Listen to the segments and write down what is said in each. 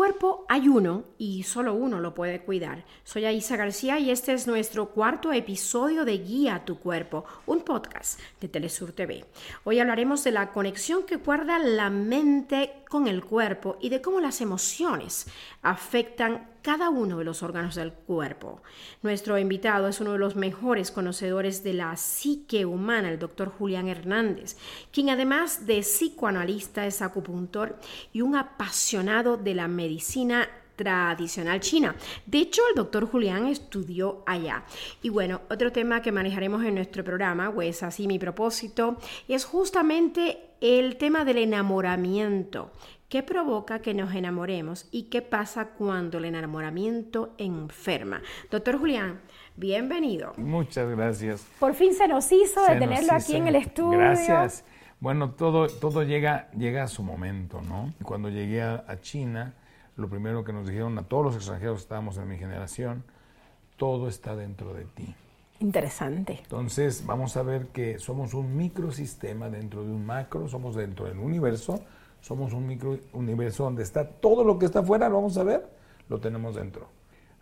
cuerpo hay uno y solo uno lo puede cuidar. Soy Aisa García y este es nuestro cuarto episodio de Guía a tu cuerpo, un podcast de Telesur TV. Hoy hablaremos de la conexión que guarda la mente con el cuerpo y de cómo las emociones afectan cada uno de los órganos del cuerpo. Nuestro invitado es uno de los mejores conocedores de la psique humana, el doctor Julián Hernández, quien además de psicoanalista es acupuntor y un apasionado de la medicina tradicional china. De hecho, el doctor Julián estudió allá. Y bueno, otro tema que manejaremos en nuestro programa, pues así mi propósito, es justamente el tema del enamoramiento. ¿Qué provoca que nos enamoremos y qué pasa cuando el enamoramiento enferma? Doctor Julián, bienvenido. Muchas gracias. Por fin se nos hizo de tenerlo aquí en el estudio. Gracias. Bueno, todo, todo llega, llega a su momento, ¿no? Cuando llegué a, China, lo primero que nos dijeron a todos los extranjeros que estábamos en mi generación, todo está dentro de ti. Interesante. Entonces, vamos a ver que somos un microsistema dentro de un macro, somos dentro del universo, somos un micro universo donde está todo lo que está afuera, lo vamos a ver, lo tenemos dentro.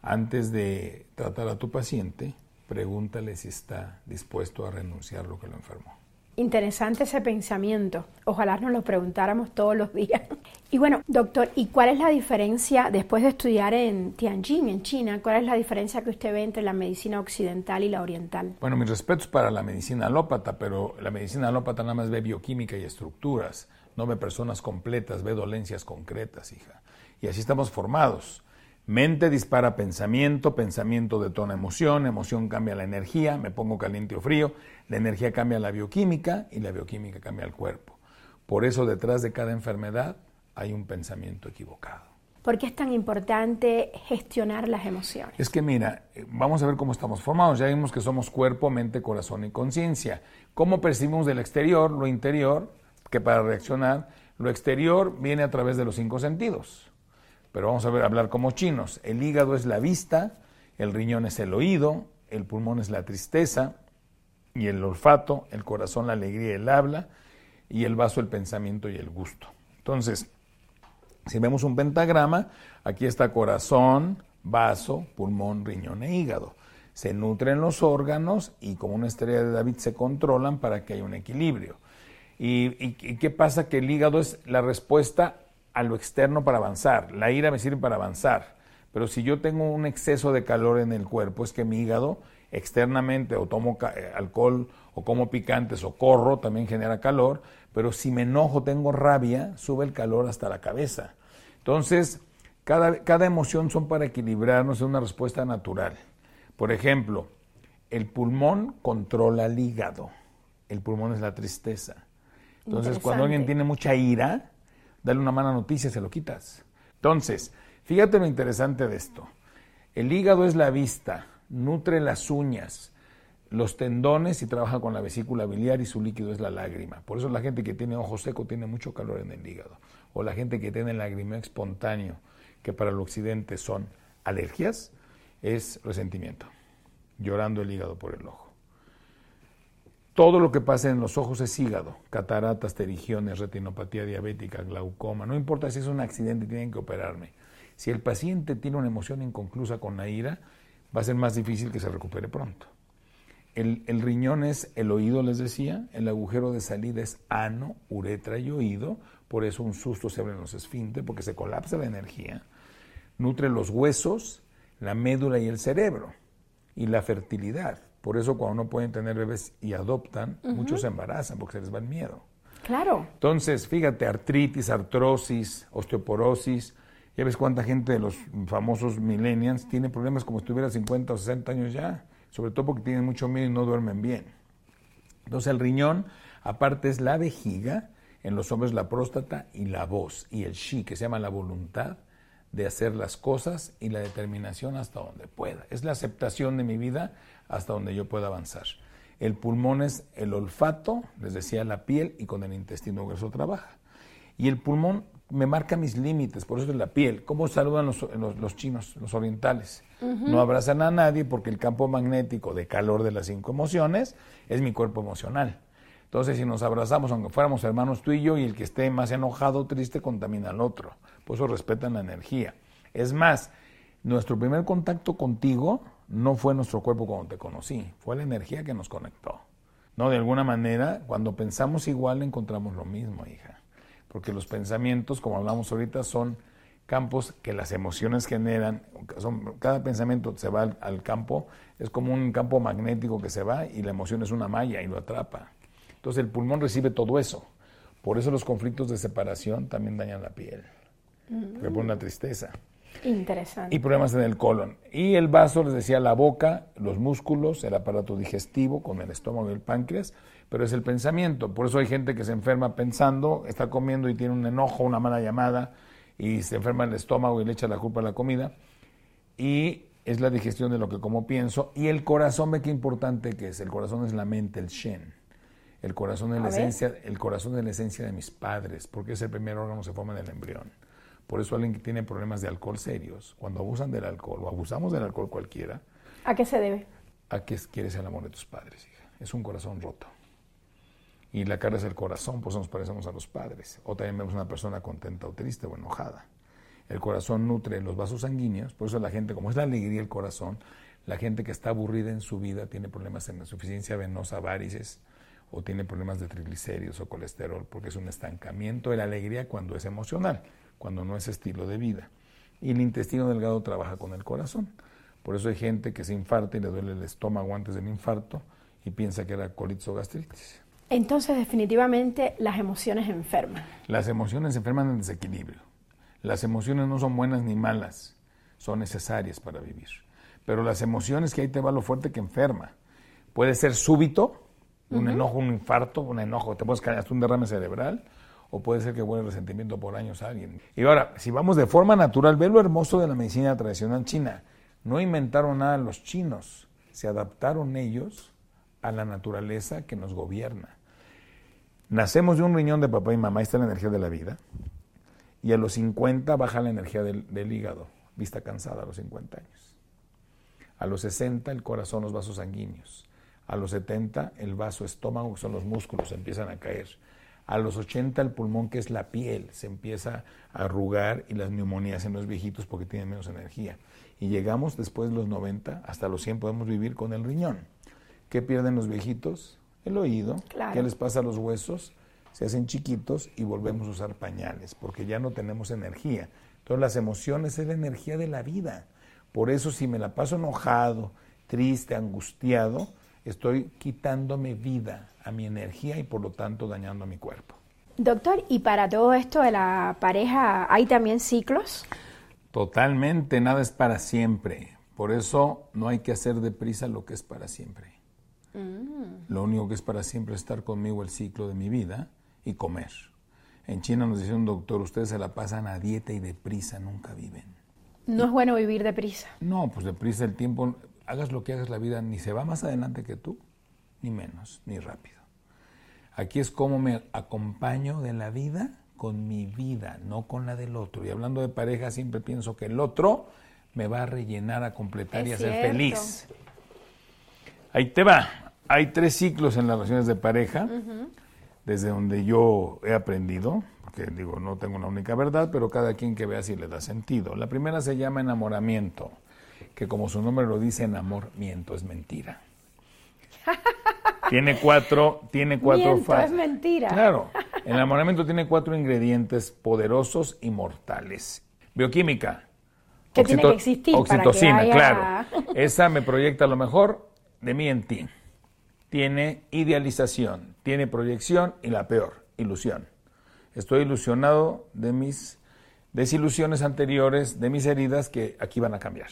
Antes de tratar a tu paciente, pregúntale si está dispuesto a renunciar a lo que lo enfermó. Interesante ese pensamiento. Ojalá nos lo preguntáramos todos los días. Y bueno, doctor, ¿y cuál es la diferencia después de estudiar en Tianjin, en China? ¿Cuál es la diferencia que usted ve entre la medicina occidental y la oriental? Bueno, mis respetos para la medicina alópata, pero la medicina alópata nada más ve bioquímica y estructuras no ve personas completas, ve dolencias concretas, hija. Y así estamos formados. Mente dispara pensamiento, pensamiento detona emoción, emoción cambia la energía, me pongo caliente o frío, la energía cambia la bioquímica y la bioquímica cambia el cuerpo. Por eso detrás de cada enfermedad hay un pensamiento equivocado. ¿Por qué es tan importante gestionar las emociones? Es que mira, eh, vamos a ver cómo estamos formados. Ya vimos que somos cuerpo, mente, corazón y conciencia. ¿Cómo percibimos del exterior, lo interior? Que para reaccionar lo exterior viene a través de los cinco sentidos. Pero vamos a ver, hablar como chinos. El hígado es la vista, el riñón es el oído, el pulmón es la tristeza y el olfato, el corazón la alegría el habla y el vaso el pensamiento y el gusto. Entonces, si vemos un pentagrama, aquí está corazón, vaso, pulmón, riñón e hígado. Se nutren los órganos y como una estrella de David se controlan para que haya un equilibrio. ¿Y, qué pasa? Que el hígado es la respuesta a lo externo para avanzar. La ira me sirve para avanzar. Pero si yo tengo un exceso de calor en el cuerpo, es que mi hígado externamente o tomo eh, alcohol o como picantes o corro, también genera calor, pero si me enojo, tengo rabia, sube el calor hasta la cabeza. Entonces, cada, cada emoción son para equilibrarnos, es una respuesta natural. Por ejemplo, el pulmón controla el hígado, el pulmón es la tristeza. Entonces, cuando alguien tiene mucha ira, dale una mala noticia, se lo quitas. Entonces, fíjate lo interesante de esto. El hígado es la vista, nutre las uñas, los tendones y trabaja con la vesícula biliar y su líquido es la lágrima. Por eso la gente que tiene ojo seco tiene mucho calor en el hígado. O la gente que tiene lagrimeo espontáneo, que para el occidente son alergias, es resentimiento, llorando el hígado por el ojo. Todo lo que pasa en los ojos es hígado, cataratas, terigiones, retinopatía diabética, glaucoma. No importa si es un accidente, tienen que operarme. Si el paciente tiene una emoción inconclusa con la ira, va a ser más difícil que se recupere pronto. El, riñón es el oído, les decía, el agujero de salida es ano, uretra y oído, por eso un susto se abre en los esfínteres, porque se colapsa la energía. Nutre los huesos, la médula y el cerebro, y la fertilidad. Por eso cuando no pueden tener bebés y adoptan, muchos se embarazan porque se les va el miedo. Claro. Entonces, fíjate, artritis, artrosis, osteoporosis. Ya ves cuánta gente de los famosos millennials tiene problemas como si tuviera 50 o 60 años ya, sobre todo porque tienen mucho miedo y no duermen bien. Entonces, el riñón, aparte, es la vejiga, en los hombres la próstata y la voz, y el shi, que se llama la voluntad de hacer las cosas y la determinación hasta donde pueda. Es la aceptación de mi vida hasta donde yo pueda avanzar. El pulmón es el olfato, les decía la piel, y con el intestino grueso trabaja. Y el pulmón me marca mis límites, por eso es la piel. ¿Cómo saludan los, chinos, los orientales? No abrazan a nadie porque el campo magnético de calor de las cinco emociones es mi cuerpo emocional. Entonces, si nos abrazamos, aunque fuéramos hermanos tú y yo, y el que esté más enojado o triste contamina al otro. Por eso respetan la energía. Es más, nuestro primer contacto contigo no fue nuestro cuerpo cuando te conocí, fue la energía que nos conectó. No, de alguna manera, cuando pensamos igual encontramos lo mismo, hija. Porque los pensamientos, como hablamos ahorita, son campos que las emociones generan. Son, cada pensamiento se va al campo, es como un campo magnético que se va y la emoción es una malla y lo atrapa. Entonces el pulmón recibe todo eso. Por eso los conflictos de separación también dañan la piel. Mm. Le pone la tristeza. Interesante. Y problemas en el colon. Y el vaso, les decía, la boca, los músculos, el aparato digestivo con el estómago y el páncreas, pero es el pensamiento. Por eso hay gente que se enferma pensando, está comiendo y tiene un enojo, una mala llamada, y se enferma el estómago y le echa la culpa a la comida. Y es la digestión de lo que como pienso. Y el corazón, ve qué importante que es. El corazón es la mente, el shen. El corazón es la esencia, el corazón es la esencia de mis padres, porque es el primer órgano que se forma en el embrión. Por eso alguien que tiene problemas de alcohol serios, cuando abusan del alcohol o abusamos del alcohol cualquiera. ¿A qué se debe? A que quieres el amor de tus padres, hija. Es un corazón roto. Y la cara es el corazón, por eso nos parecemos a los padres. O también vemos una persona contenta o triste o enojada. El corazón nutre los vasos sanguíneos, por eso la gente, como es la alegría el corazón, la gente que está aburrida en su vida tiene problemas en la insuficiencia venosa, varices, o tiene problemas de triglicéridos o colesterol, porque es un estancamiento de la alegría cuando es emocional, cuando no es estilo de vida. Y el intestino delgado trabaja con el corazón. Por eso hay gente que se infarta y le duele el estómago antes del infarto y piensa que era colitis o gastritis. Entonces, definitivamente, las emociones enferman. Las emociones enferman en desequilibrio. Las emociones no son buenas ni malas, son necesarias para vivir. Pero las emociones, que ahí te va lo fuerte que enferma. Puede ser súbito, un enojo, un infarto, un enojo, te puedes caer hasta un derrame cerebral, o puede ser que vuelva resentimiento por años a alguien. Y ahora, si vamos de forma natural, ve lo hermoso de la medicina tradicional china. No inventaron nada los chinos, se adaptaron ellos a la naturaleza que nos gobierna. Nacemos de un riñón de papá y mamá, ahí está la energía de la vida, y a los 50 baja la energía del, del hígado, vista cansada a los 50 años. A los 60 el corazón, los vasos sanguíneos. A los 70 el vaso estómago, que son los músculos, empiezan a caer. A los 80 el pulmón, que es la piel, se empieza a arrugar y las neumonías en los viejitos porque tienen menos energía. Y llegamos después de los 90, hasta los 100 podemos vivir con el riñón. ¿Qué pierden los viejitos? El oído. ¿Qué les pasa a los huesos? Se hacen chiquitos y volvemos a usar pañales porque ya no tenemos energía. Entonces las emociones es la energía de la vida. Por eso si me la paso enojado, triste, angustiado, estoy quitándome vida a mi energía y por lo tanto dañando a mi cuerpo. Doctor, ¿y para todo esto de la pareja hay también ciclos? Totalmente, nada es para siempre. Por eso no hay que hacer deprisa lo que es para siempre. Mm. Lo único que es para siempre es estar conmigo el ciclo de mi vida y comer. En China nos dice un doctor, ustedes se la pasan a dieta y deprisa, nunca viven. No es bueno vivir deprisa. No, pues deprisa el tiempo, hagas lo que hagas, la vida ni se va más adelante que tú, ni menos, ni rápido. Aquí es como me acompaño de la vida con mi vida, no con la del otro. Y hablando de pareja, siempre pienso que el otro me va a rellenar, a completar y a ser feliz. Ahí te va. Hay tres ciclos en las relaciones de pareja, desde donde yo he aprendido, porque digo, no tengo una única verdad, pero cada quien que vea si le da sentido. La primera se llama enamoramiento que como su nombre lo dice, en amor, miento, es mentira. tiene cuatro, tiene cuatro miento, es mentira. Claro, el enamoramiento tiene cuatro ingredientes poderosos y mortales. Bioquímica. Que tiene que existir oxitocina, para que claro. Esa me proyecta lo mejor de mí en ti. Tiene idealización, tiene proyección y la peor, ilusión. Estoy ilusionado de mis desilusiones anteriores, de mis heridas que aquí van a cambiar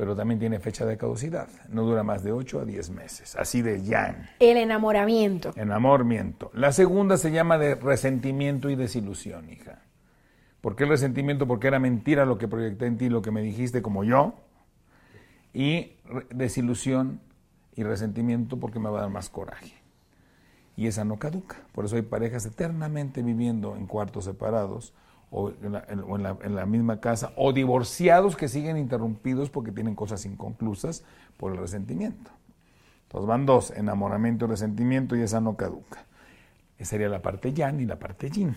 pero también tiene fecha de caducidad. No dura más de 8 a 10 meses. Así de ya. El enamoramiento. Enamoramiento. La segunda se llama de resentimiento y desilusión, hija. ¿Por qué el resentimiento? Porque era mentira lo que proyecté en ti, lo que me dijiste como yo. Y desilusión y resentimiento porque me va a dar más coraje. Y esa no caduca. Por eso hay parejas eternamente viviendo en cuartos separados o, en la, misma casa, o divorciados que siguen interrumpidos porque tienen cosas inconclusas por el resentimiento. Entonces van dos, enamoramiento y resentimiento, y esa no caduca. Esa sería la parte yang y la parte yin.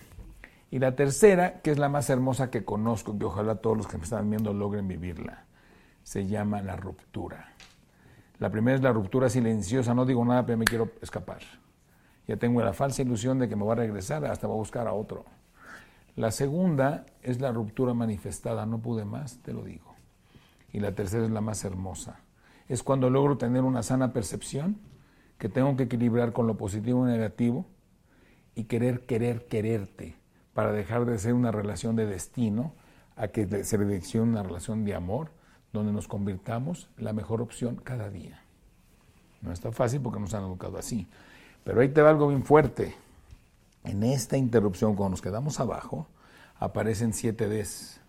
Y la tercera, que es la más hermosa que conozco, que ojalá todos los que me están viendo logren vivirla, se llama la ruptura. La primera es la ruptura silenciosa, no digo nada, pero me quiero escapar. Ya tengo la falsa ilusión de que me va a regresar, hasta va a buscar a otro. La segunda es la ruptura manifestada, no pude más, te lo digo. Y la tercera es la más hermosa. Es cuando logro tener una sana percepción que tengo que equilibrar con lo positivo y negativo y querer, querer, quererte para dejar de ser una relación de destino a que se direccione una relación de amor donde nos convirtamos la mejor opción cada día. No está fácil porque nos han educado así. Pero ahí te va algo bien fuerte. En esta interrupción, cuando nos quedamos abajo, aparecen siete Ds.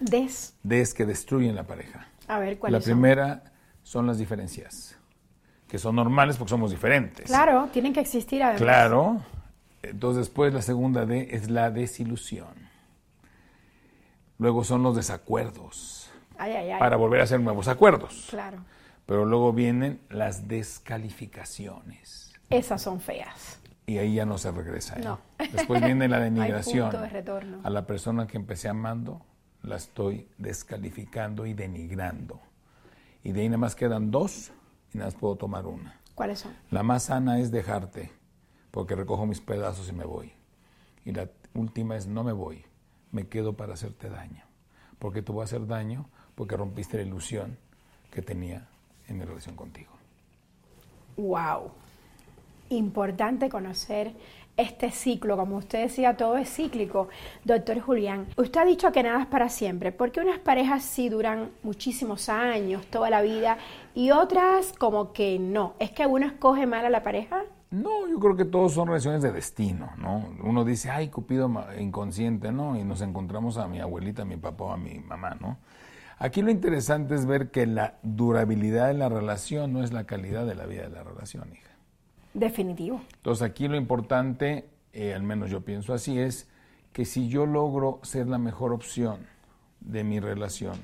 Ds. Ds que destruyen la pareja. A ver, ¿cuáles La primera son las diferencias, que son normales porque somos diferentes. Claro, tienen que existir además. Claro. Entonces, después la segunda D es la desilusión. Luego son los desacuerdos. Ay, ay, ay. Para volver a hacer nuevos acuerdos. Claro. Pero luego vienen las descalificaciones. Esas son feas. Y ahí ya no se regresa. ¿eh? No. Después viene la denigración. de retorno. A la persona que empecé amando, la estoy descalificando y denigrando. Y de ahí nada más quedan dos y nada más puedo tomar una. ¿Cuáles son? La más sana es dejarte, porque recojo mis pedazos y me voy. Y la última es no me voy, me quedo para hacerte daño. Porque te voy a hacer daño porque rompiste la ilusión que tenía en mi relación contigo. Wow. Importante conocer este ciclo, como usted decía, todo es cíclico. Doctor Julián, usted ha dicho que nada es para siempre, porque unas parejas sí duran muchísimos años, toda la vida, y otras como que no. ¿Es que uno escoge mal a la pareja? No, yo creo que todos son relaciones de destino, ¿no? Uno dice, ay, Cupido inconsciente, ¿no? Y nos encontramos a mi abuelita, a mi papá o a mi mamá, ¿no? Aquí lo interesante es ver que la durabilidad de la relación no es la calidad de la vida de la relación, hija. Definitivo. Entonces aquí lo importante, eh, al menos yo pienso así, es que si yo logro ser la mejor opción de mi relación,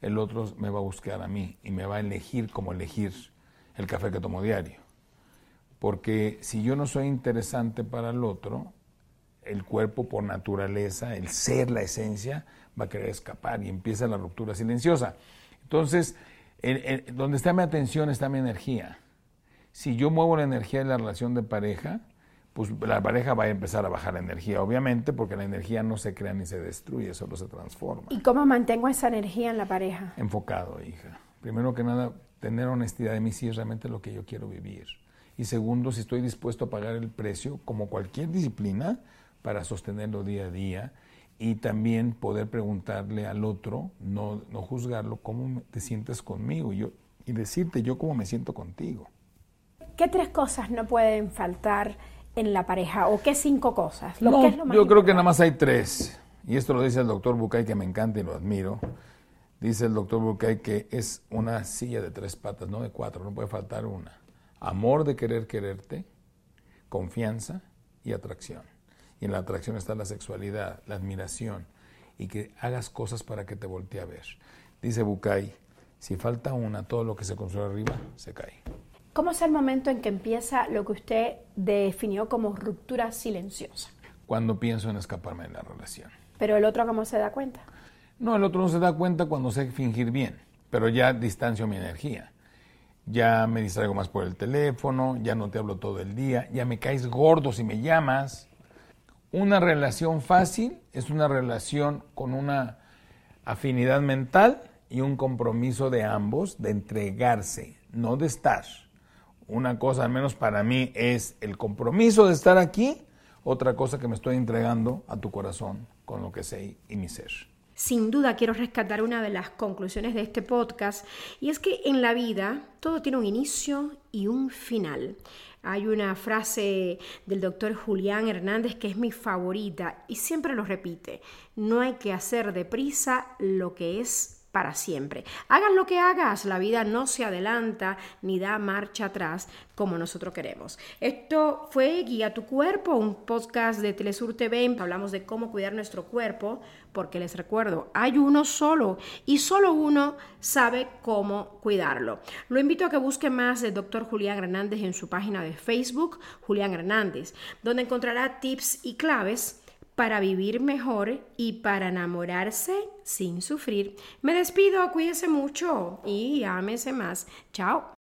el otro me va a buscar a mí y me va a elegir como elegir el café que tomo diario. Porque si yo no soy interesante para el otro, el cuerpo por naturaleza, el ser, la esencia, va a querer escapar y empieza la ruptura silenciosa. Entonces, donde está mi atención está mi energía. Si yo muevo la energía de la relación de pareja, pues la pareja va a empezar a bajar la energía, obviamente, porque la energía no se crea ni se destruye, solo se transforma. ¿Y cómo mantengo esa energía en la pareja? Enfocado, hija. Primero que nada, tener honestidad de mí si es realmente lo que yo quiero vivir. Y segundo, si estoy dispuesto a pagar el precio, como cualquier disciplina, para sostenerlo día a día y también poder preguntarle al otro, no, no juzgarlo, cómo te sientes conmigo y, yo, y decirte yo cómo me siento contigo. ¿Qué tres cosas no pueden faltar en la pareja o qué cinco cosas? yo creo que nada más hay tres. Y esto lo dice el doctor Bucay, que me encanta y lo admiro. Dice el doctor Bucay que es una silla de tres patas, no de cuatro, no puede faltar una. Amor de querer quererte, confianza y atracción. Y en la atracción está la sexualidad, la admiración y que hagas cosas para que te voltee a ver. Dice Bucay, si falta una, todo lo que se construye arriba se cae. ¿Cómo es el momento en que empieza lo que usted definió como ruptura silenciosa? Cuando pienso en escaparme de la relación. ¿Pero el otro cómo se da cuenta? No, el otro no se da cuenta cuando sé fingir bien, pero ya distancio mi energía. Ya me distraigo más por el teléfono, ya no te hablo todo el día, ya me caes gordo si me llamas. Una relación fácil es una relación con una afinidad mental y un compromiso de ambos de entregarse, no de estar una cosa, al menos para mí, es el compromiso de estar aquí, otra cosa que me estoy entregando a tu corazón con lo que sé y mi ser. Sin duda quiero rescatar una de las conclusiones de este podcast y es que en la vida todo tiene un inicio y un final. Hay una frase del doctor Julián Hernández que es mi favorita y siempre lo repite, no hay que hacer deprisa lo que es para siempre. Hagas lo que hagas, la vida no se adelanta ni da marcha atrás como nosotros queremos. Esto fue Guía tu Cuerpo, un podcast de Telesur TV. Hablamos de cómo cuidar nuestro cuerpo, porque les recuerdo, hay uno solo y solo uno sabe cómo cuidarlo. Lo invito a que busque más del doctor Julián Hernández en su página de Facebook, Julián Hernández, donde encontrará tips y claves para vivir mejor y para enamorarse sin sufrir. Me despido, cuídese mucho y ámese más. Chao.